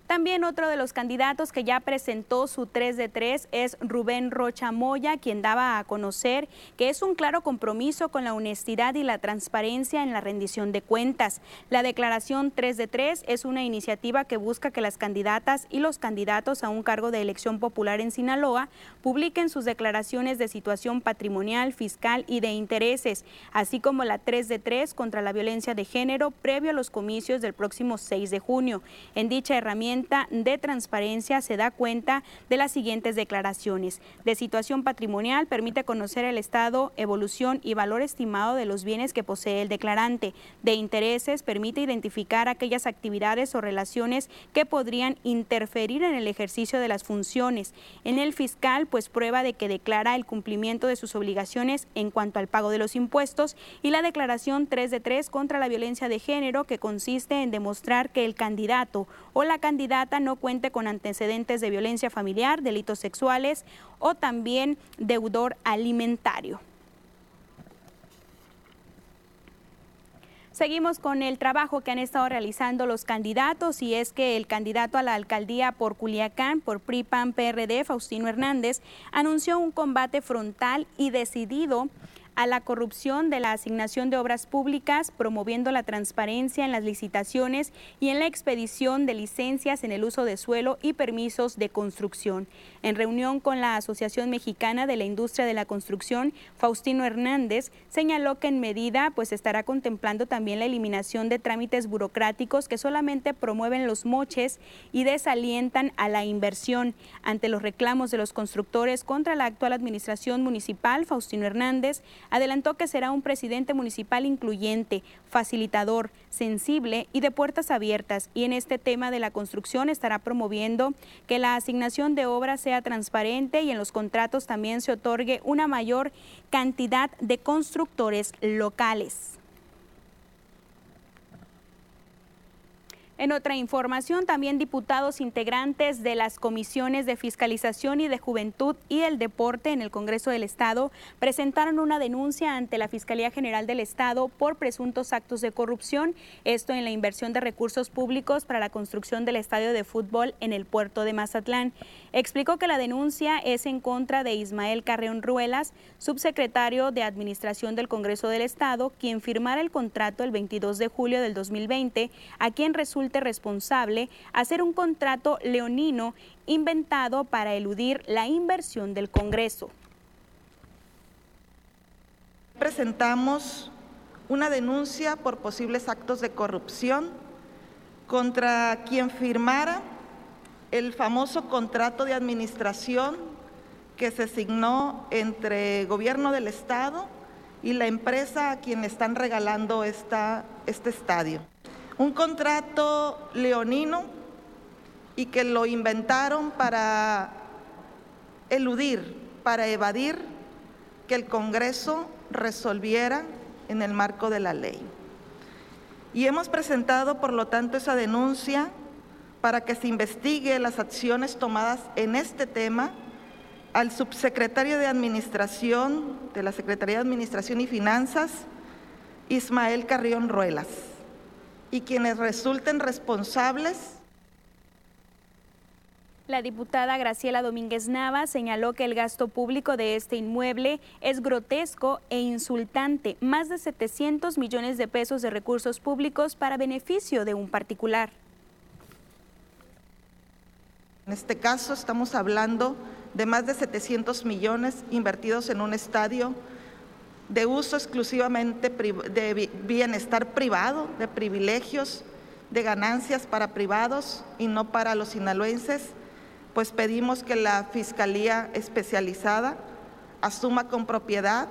También otro de los candidatos que ya presentó su 3 de 3 es Rubén Rocha Moya, quien daba a conocer que es un claro compromiso con la honestidad y la transparencia en la rendición de cuentas. La declaración 3 de 3 es una iniciativa que busca que las candidatas y los candidatos a un cargo de elección popular en Sinaloa publiquen sus declaraciones de situación patrimonial, fiscal y de intereses, así como la 3 de 3 contra la violencia de género previo a los comicios del próximo 6 de junio. En dicha herramienta de transparencia se da cuenta de las siguientes declaraciones. De situación patrimonial permite conocer el estado, evolución y valor estimado de los bienes que posee el declarante. De intereses permite identificar aquellas actividades o relaciones que podrían interferir en el ejercicio de las funciones. En el fiscal, pues prueba de que declara el cumplimiento de sus obligaciones en cuanto al pago de los impuestos y la declaración 3 de 3 contra la violencia de género que consiste en demostrar que el candidato o la candidata no cuente con antecedentes de violencia familiar, delitos sexuales o también deudor alimentario. Seguimos con el trabajo que han estado realizando los candidatos y es que el candidato a la alcaldía por Culiacán, por PRIPAN PRD, Faustino Hernández, anunció un combate frontal y decidido a la corrupción de la asignación de obras públicas, promoviendo la transparencia en las licitaciones y en la expedición de licencias en el uso de suelo y permisos de construcción. En reunión con la Asociación Mexicana de la Industria de la Construcción, Faustino Hernández señaló que en medida pues estará contemplando también la eliminación de trámites burocráticos que solamente promueven los moches y desalientan a la inversión. Ante los reclamos de los constructores contra la actual administración municipal, Faustino Hernández adelantó que será un presidente municipal incluyente, facilitador, sensible y de puertas abiertas. Y en este tema de la construcción estará promoviendo que la asignación de obras sea transparente y en los contratos también se otorgue una mayor cantidad de constructores locales. En otra información, también diputados integrantes de las comisiones de fiscalización y de juventud y el deporte en el Congreso del Estado presentaron una denuncia ante la Fiscalía General del Estado por presuntos actos de corrupción, esto en la inversión de recursos públicos para la construcción del estadio de fútbol en el puerto de Mazatlán. Explicó que la denuncia es en contra de Ismael Carreón Ruelas, subsecretario de Administración del Congreso del Estado, quien firmara el contrato el 22 de julio del 2020, a quien resulta responsable hacer un contrato leonino inventado para eludir la inversión del Congreso. Presentamos una denuncia por posibles actos de corrupción contra quien firmara el famoso contrato de administración que se signó entre gobierno del Estado y la empresa a quien están regalando esta, este estadio un contrato leonino y que lo inventaron para eludir, para evadir que el Congreso resolviera en el marco de la ley. Y hemos presentado, por lo tanto, esa denuncia para que se investigue las acciones tomadas en este tema al subsecretario de Administración de la Secretaría de Administración y Finanzas, Ismael Carrión Ruelas y quienes resulten responsables la diputada Graciela Domínguez Nava señaló que el gasto público de este inmueble es grotesco e insultante, más de 700 millones de pesos de recursos públicos para beneficio de un particular. En este caso estamos hablando de más de 700 millones invertidos en un estadio de uso exclusivamente de bienestar privado, de privilegios, de ganancias para privados y no para los sinaloenses, pues pedimos que la Fiscalía Especializada asuma con propiedad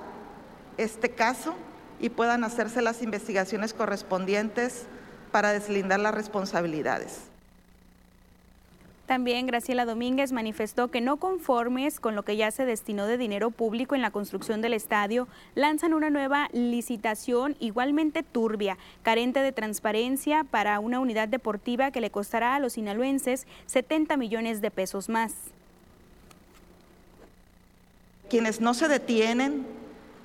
este caso y puedan hacerse las investigaciones correspondientes para deslindar las responsabilidades. También Graciela Domínguez manifestó que no conformes con lo que ya se destinó de dinero público en la construcción del estadio, lanzan una nueva licitación igualmente turbia, carente de transparencia para una unidad deportiva que le costará a los sinaloenses 70 millones de pesos más. Quienes no se detienen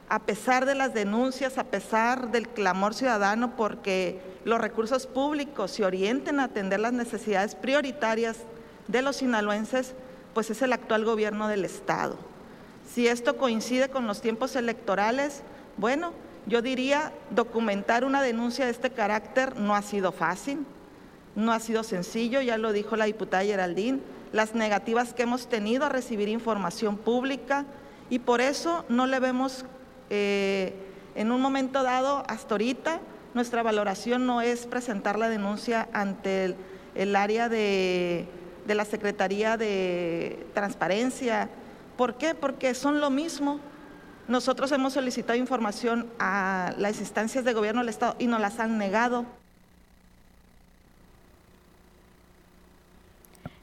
a pesar de las denuncias, a pesar del clamor ciudadano, porque los recursos públicos se orienten a atender las necesidades prioritarias de los sinaloenses, pues es el actual gobierno del Estado. Si esto coincide con los tiempos electorales, bueno, yo diría, documentar una denuncia de este carácter no ha sido fácil, no ha sido sencillo, ya lo dijo la diputada Geraldine, las negativas que hemos tenido a recibir información pública y por eso no le vemos eh, en un momento dado, hasta ahorita, nuestra valoración no es presentar la denuncia ante el, área de, de la Secretaría de Transparencia. ¿Por qué? Porque son lo mismo. Nosotros hemos solicitado información a las instancias de gobierno del Estado y nos las han negado.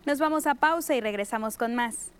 Nos vamos a pausa y regresamos con más.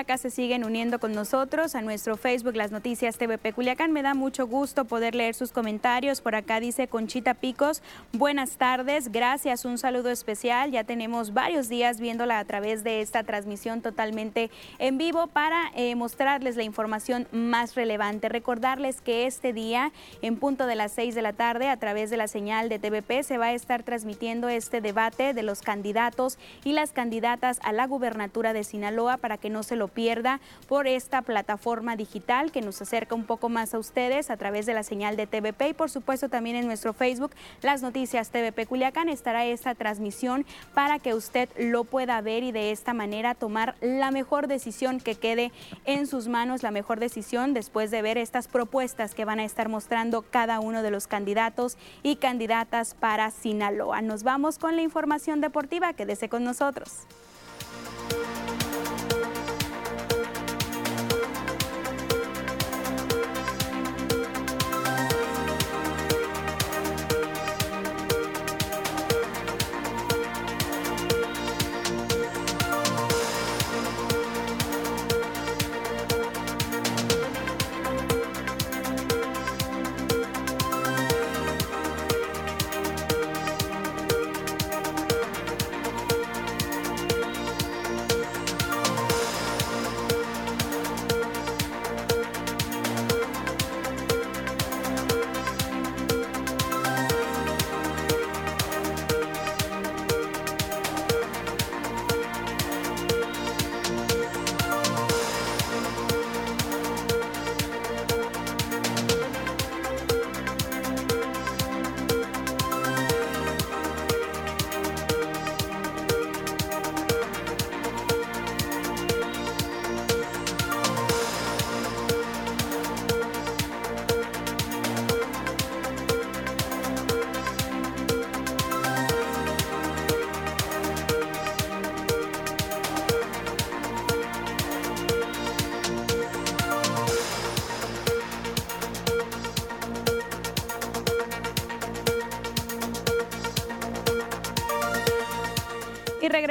Acá se siguen uniendo con nosotros a nuestro Facebook, las noticias TVP Culiacán. Me da mucho gusto poder leer sus comentarios. Por acá dice Conchita Picos, buenas tardes, gracias, un saludo especial. Ya tenemos varios días viéndola a través de esta transmisión totalmente en vivo para eh, mostrarles la información más relevante. Recordarles que este día, en punto de las 6 de la tarde, a través de la señal de TVP, se va a estar transmitiendo este debate de los candidatos y las candidatas a la gubernatura de Sinaloa para que no se lo pierda por esta plataforma digital que nos acerca un poco más a ustedes a través de la señal de TVP y por supuesto también en nuestro Facebook, las noticias TVP Culiacán, estará esta transmisión para que usted lo pueda ver y de esta manera tomar la mejor decisión que quede en sus manos, la mejor decisión después de ver estas propuestas que van a estar mostrando cada uno de los candidatos y candidatas para Sinaloa. Nos vamos con la información deportiva, quédese con nosotros.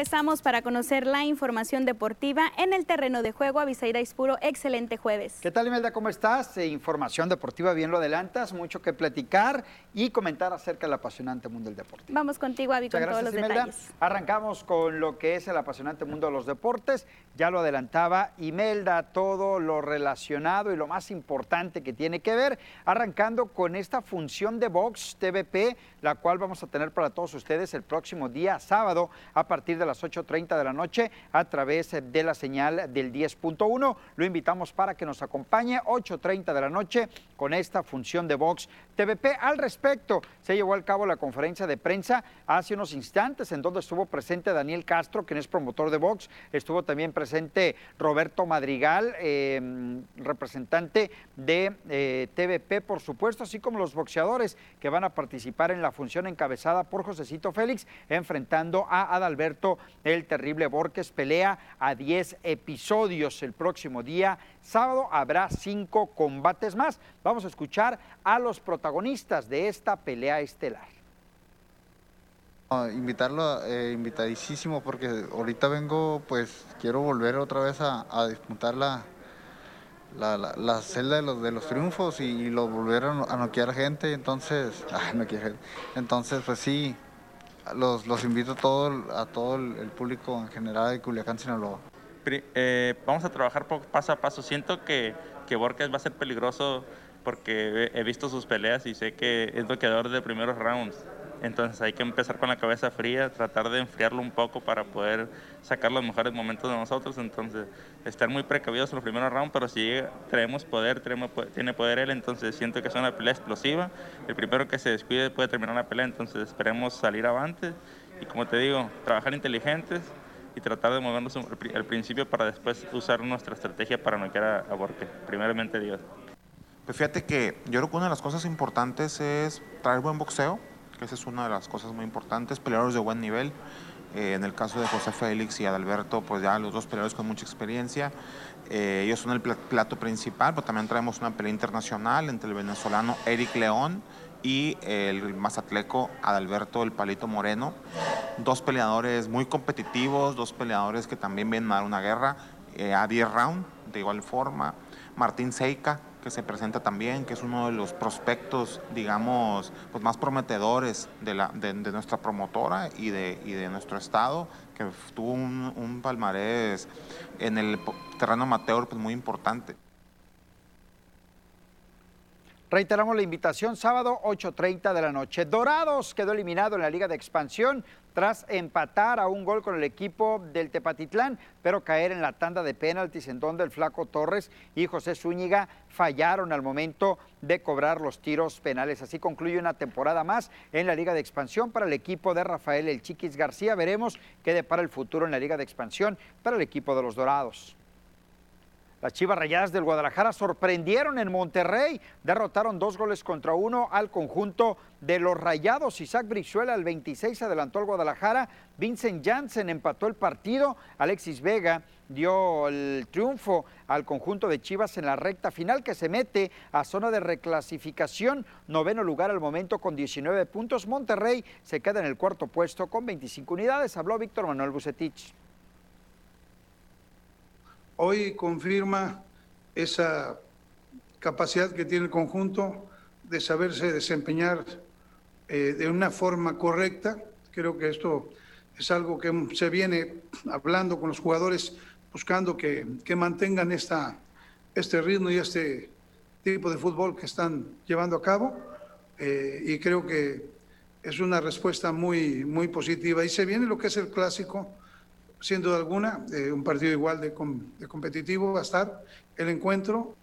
Regresamos para conocer la información deportiva en el terreno de juego. Avisaira Ispuro, excelente jueves. ¿Qué tal, Imelda? ¿Cómo estás? Eh, información deportiva, bien lo adelantas, mucho que platicar y comentar acerca del apasionante mundo del deporte. Vamos contigo, Avi, con todos los detalles. Arrancamos con lo que es el apasionante mundo de los deportes. Ya lo adelantaba Imelda, todo lo relacionado y lo más importante que tiene que ver, arrancando con esta función de Vox TVP, la cual vamos a tener para todos ustedes el próximo día sábado a partir de las 8.30 de la noche a través de la señal del 10.1. Lo invitamos para que nos acompañe 8.30 de la noche con esta función de Vox TVP. Al respecto, se llevó a cabo la conferencia de prensa hace unos instantes en donde estuvo presente Daniel Castro, quien es promotor de Vox. Estuvo también presente Roberto Madrigal, em, representante de eh, TVP, por supuesto, así como los boxeadores que van a participar en la función encabezada por Josecito Félix, enfrentando a Adalberto el terrible Borges pelea a 10 episodios el próximo día. Sábado habrá cinco combates más. Vamos a escuchar a los protagonistas de esta pelea estelar. invitarlo, eh, invitadísimo, porque ahorita vengo, pues quiero volver otra vez a, disputar la, la, celda de los, de los triunfos y, lo volvieron a noquear gente, entonces, ah, no entonces pues sí, los, los invito a todo, a todo el, público en general de Culiacán, Sinaloa. Eh, vamos a trabajar paso a paso. Siento que, que Borges va a ser peligroso porque he visto sus peleas y sé que es bloqueador de primeros rounds. Entonces hay que empezar con la cabeza fría, tratar de enfriarlo un poco para poder sacar los mejores momentos de nosotros. Entonces, estar muy precavidos en los primeros rounds, pero si traemos poder, tiene poder él, entonces siento que es una pelea explosiva. El primero que se descuide puede terminar la pelea, entonces esperemos salir avante y como te digo, trabajar inteligentes y tratar de movernos al principio para después usar nuestra estrategia para no quedar a. Primeramente Dios. Pues fíjate que yo creo que una de las cosas importantes es traer buen boxeo, que esa es una de las cosas muy importantes, peleadores de buen nivel. Eh, en el caso de José Félix y Adalberto, pues ya los dos peleadores con mucha experiencia. Eh, ellos son el plato principal, pero también traemos una pelea internacional entre el venezolano Eric León y el mazatleco Adalberto El Palito Moreno. Dos peleadores muy competitivos, dos peleadores que también vienen a dar una guerra eh, a 10 rounds, de igual forma. Martín Seika, que se presenta también, que es uno de los prospectos, digamos, pues más prometedores de, nuestra promotora y de, nuestro estado, que tuvo un, un palmarés en el terreno amateur pues muy importante. Reiteramos la invitación, sábado 8.30 de la noche. Dorados quedó eliminado en la Liga de Expansión tras empatar a un gol con el equipo del Tepatitlán, pero caer en la tanda de penaltis en donde el Flaco Torres y José Zúñiga fallaron al momento de cobrar los tiros penales. Así concluye una temporada más en la Liga de Expansión para el equipo de Rafael El Chiquis García. Veremos qué depara el futuro en la Liga de Expansión para el equipo de los Dorados. Las Chivas Rayadas del Guadalajara sorprendieron en Monterrey, derrotaron dos goles contra uno al conjunto de los Rayados. Isaac Brizuela al 26 adelantó al Guadalajara, Vincent Janssen empató el partido, Alexis Vega dio el triunfo al conjunto de Chivas en la recta final que se mete a zona de reclasificación, noveno lugar al momento con 19 puntos. Monterrey se queda en el cuarto puesto con 25 unidades. Habló Víctor Manuel Bucetich hoy confirma esa capacidad que tiene el conjunto de saberse desempeñar eh, de una forma correcta. Creo que esto es algo que se viene hablando con los jugadores, buscando que, mantengan esta, este ritmo y este tipo de fútbol que están llevando a cabo. Eh, y creo que es una respuesta muy, muy positiva. Y se viene lo que es el clásico sin duda alguna, eh, un partido igual de, de competitivo va a estar el encuentro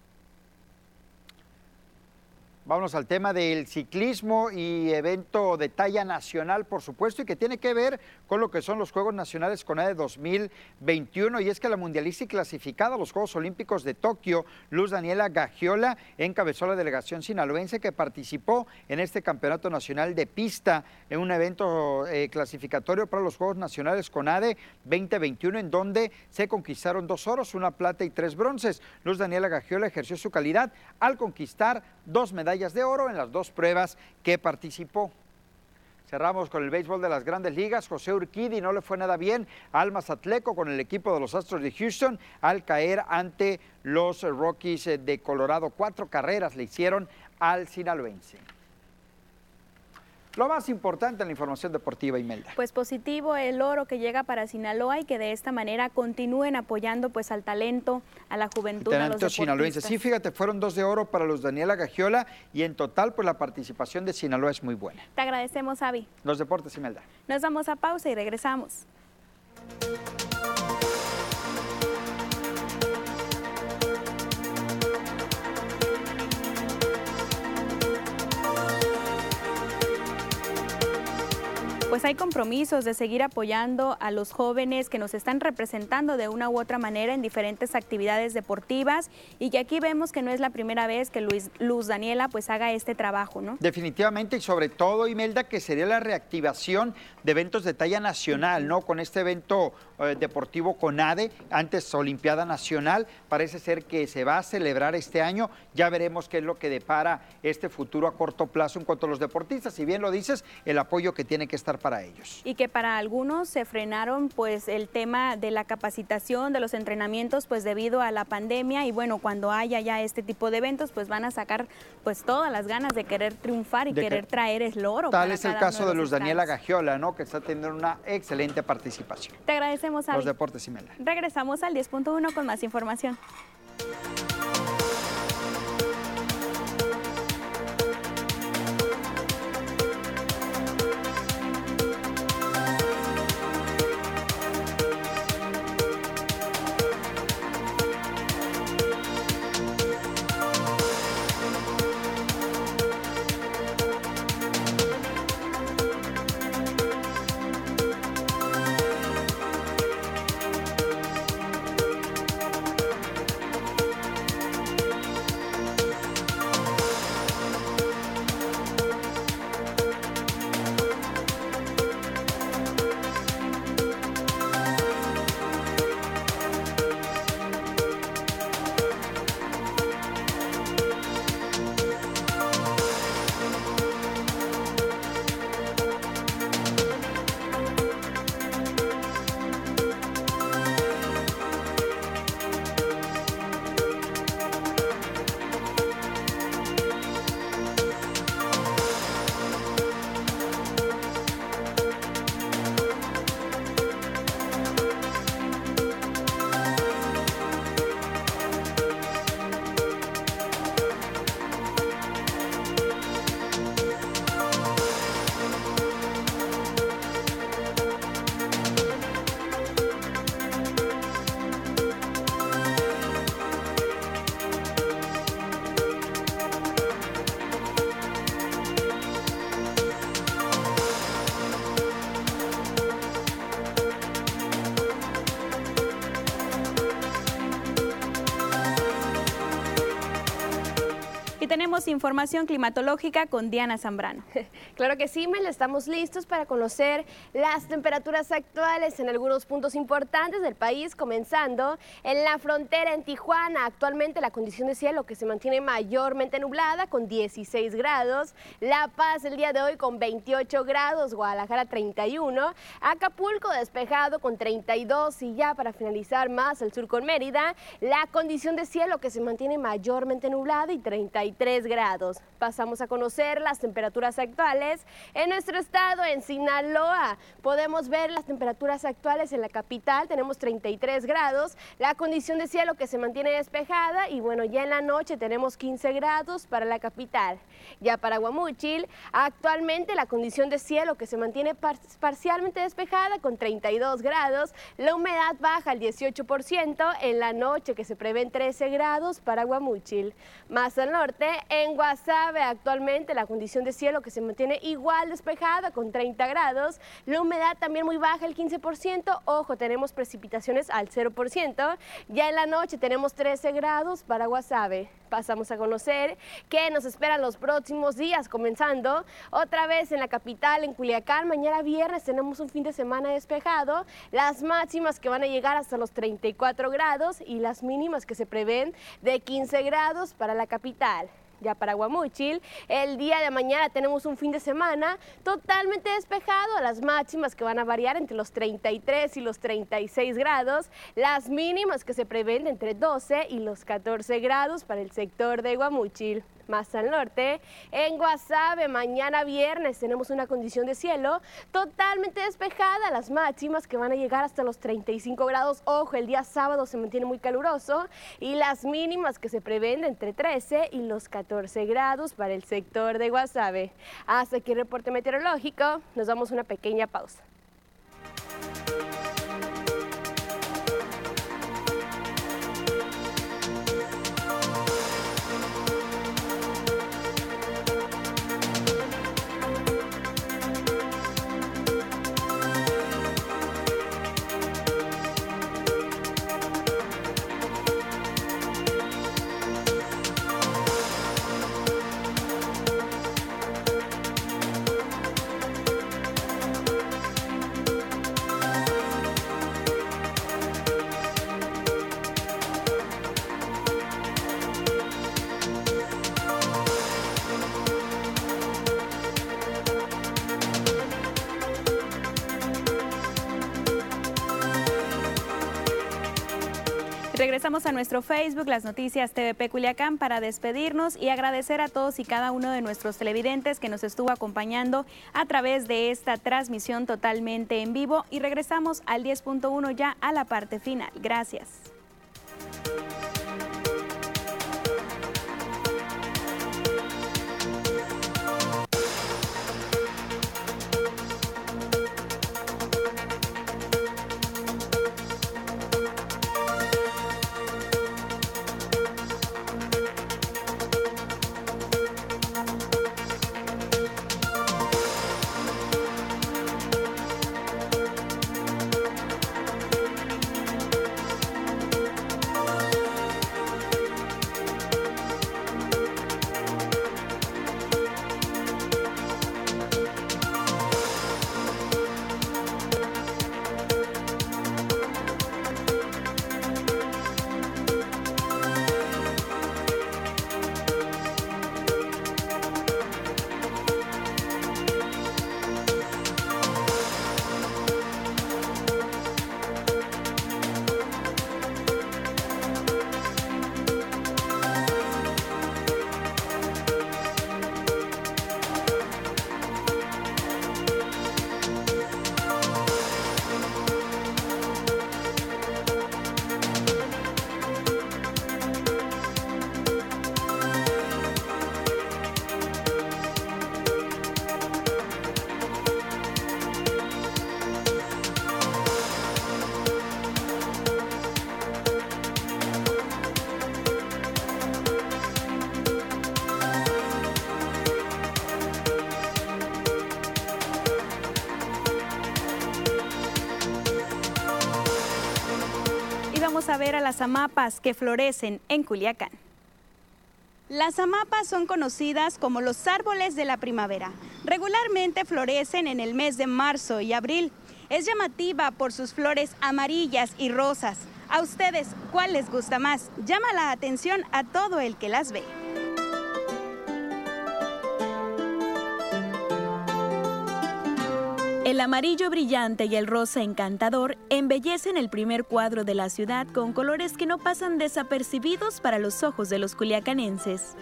Vámonos al tema del ciclismo y evento de talla nacional, por supuesto, y que tiene que ver con lo que son los Juegos Nacionales con de 2021. Y es que la mundialista y clasificada a los Juegos Olímpicos de Tokio, Luz Daniela Gagiola, encabezó la delegación sinaloense que participó en este campeonato nacional de pista en un evento eh, clasificatorio para los Juegos Nacionales con ADE 2021, en donde se conquistaron dos oros, una plata y tres bronces. Luz Daniela Gagiola ejerció su calidad al conquistar dos medallas de oro en las dos pruebas que participó. Cerramos con el béisbol de las grandes ligas. José Urquidi no le fue nada bien al Mazatleco con el equipo de los Astros de Houston al caer ante los Rockies de Colorado. Cuatro carreras le hicieron al sinaloense. Lo más importante en la información deportiva, Imelda. Pues positivo el oro que llega para Sinaloa y que de esta manera continúen apoyando pues al talento, a la juventud, a los sinaloenses. Sí, fíjate, fueron dos de oro para los Daniela Gagiola y en total pues la participación de Sinaloa es muy buena. Te agradecemos, Avi. Los deportes, Imelda. Nos vamos a pausa y regresamos. Pues hay compromisos de seguir apoyando a los jóvenes que nos están representando de una u otra manera en diferentes actividades deportivas y que aquí vemos que no es la primera vez que Luis, Luz Daniela pues haga este trabajo, ¿no? Definitivamente y sobre todo, Imelda, que sería la reactivación de eventos de talla nacional, ¿no? Con este evento eh, Deportivo CONADE, antes Olimpiada Nacional. Parece ser que se va a celebrar este año. Ya veremos qué es lo que depara este futuro a corto plazo en cuanto a los deportistas. Si bien lo dices, el apoyo que tiene que estar para ellos. Y que para algunos se frenaron pues el tema de la capacitación, de los entrenamientos, pues debido a la pandemia. Y bueno, cuando haya ya este tipo de eventos, pues van a sacar pues todas las ganas de querer triunfar y De querer que- traer el oro. Tal es el caso de los Luz Daniela. Gagiola, ¿no? que está teniendo una excelente participación. Te agradecemos, Los deportes, Imelda. Regresamos al 10.1 con más información. Información climatológica con Diana Zambrano. Claro que sí, Mel, estamos listos para conocer las temperaturas actuales en algunos puntos importantes del país, comenzando en la frontera en Tijuana. Actualmente la condición de cielo que se mantiene mayormente nublada con 16 grados, La Paz el día de hoy con 28 grados, Guadalajara 31, Acapulco despejado con 32 y ya para finalizar más el sur con Mérida, la condición de cielo que se mantiene mayormente nublada y 33 grados. Pasamos a conocer las temperaturas actuales en nuestro estado, en Sinaloa. Podemos ver las temperaturas actuales en la capital, tenemos 33 grados, la condición de cielo que se mantiene despejada y bueno, ya en la noche tenemos 15 grados para la capital. Ya para Guamúchil, actualmente la condición de cielo que se mantiene par- parcialmente despejada con 32 grados, la humedad baja al 18%, en la noche que se prevén 13 grados para Guamúchil. Más al norte, en Guasave, actualmente la condición de cielo que se mantiene igual despejada con 30 grados, la humedad también muy baja, el 15%, ojo, tenemos precipitaciones al 0%, ya en la noche tenemos 13 grados para Guasave. Pasamos a conocer qué nos esperan los próximos días, comenzando otra vez en la capital, en Culiacán. Mañana viernes tenemos un fin de semana despejado, las máximas que van a llegar hasta los 34 grados y las mínimas que se prevén de 15 grados para la capital. Ya para Guamúchil, el día de mañana tenemos un fin de semana totalmente despejado, las máximas que van a variar entre los 33 y los 36 grados, las mínimas que se prevén entre 12 y los 14 grados para el sector de Guamúchil. Más al norte, en Guasave, mañana viernes tenemos una condición de cielo totalmente despejada, las máximas que van a llegar hasta los 35 grados. Ojo, el día sábado se mantiene muy caluroso y las mínimas que se prevén entre 13 y los 14 grados para el sector de Guasave. Hasta aquí el reporte meteorológico, nos damos una pequeña pausa. A nuestro Facebook, las noticias TVP Culiacán, para despedirnos y agradecer a todos y cada uno de nuestros televidentes que nos estuvo acompañando a través de esta transmisión totalmente en vivo. Y regresamos al 10.1 ya a la parte final. Gracias. Las amapas que florecen en Culiacán. Las amapas son conocidas como los árboles de la primavera. Regularmente florecen en el mes de marzo y abril. Es llamativa por sus flores amarillas y rosas. A ustedes, ¿cuál les gusta más? Llama la atención a todo el que las ve. El amarillo brillante y el rosa encantador embellecen el primer cuadro de la ciudad con colores que no pasan desapercibidos para los ojos de los culiacanenses.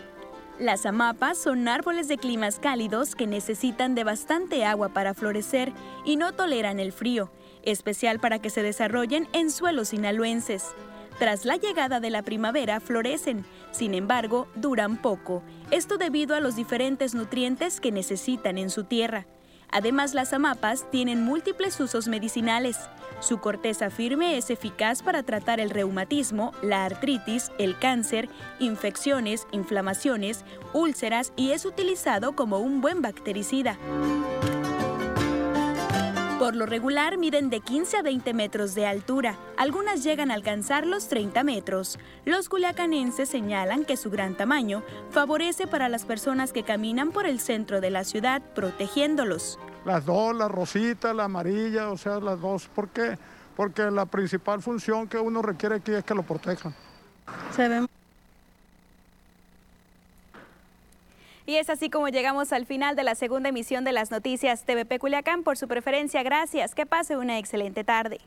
Las amapas son árboles de climas cálidos que necesitan de bastante agua para florecer y no toleran el frío, especial para que se desarrollen en suelos sinaloenses. Tras la llegada de la primavera florecen, sin embargo, duran poco, esto debido a los diferentes nutrientes que necesitan en su tierra. Además, las amapas tienen múltiples usos medicinales. Su corteza firme es eficaz para tratar el reumatismo, la artritis, el cáncer, infecciones, inflamaciones, úlceras y es utilizado como un buen bactericida. Por lo regular miden de 15 a 20 metros de altura, algunas llegan a alcanzar los 30 metros. Los culiacanenses señalan que su gran tamaño favorece para las personas que caminan por el centro de la ciudad protegiéndolos. Las dos, la rosita, la amarilla, o sea, las dos. ¿Por qué? Porque la principal función que uno requiere aquí es que lo protejan. Se ven Y es así como llegamos al final de la segunda emisión de las noticias TVP Culiacán. Por su preferencia, gracias. Que pase una excelente tarde.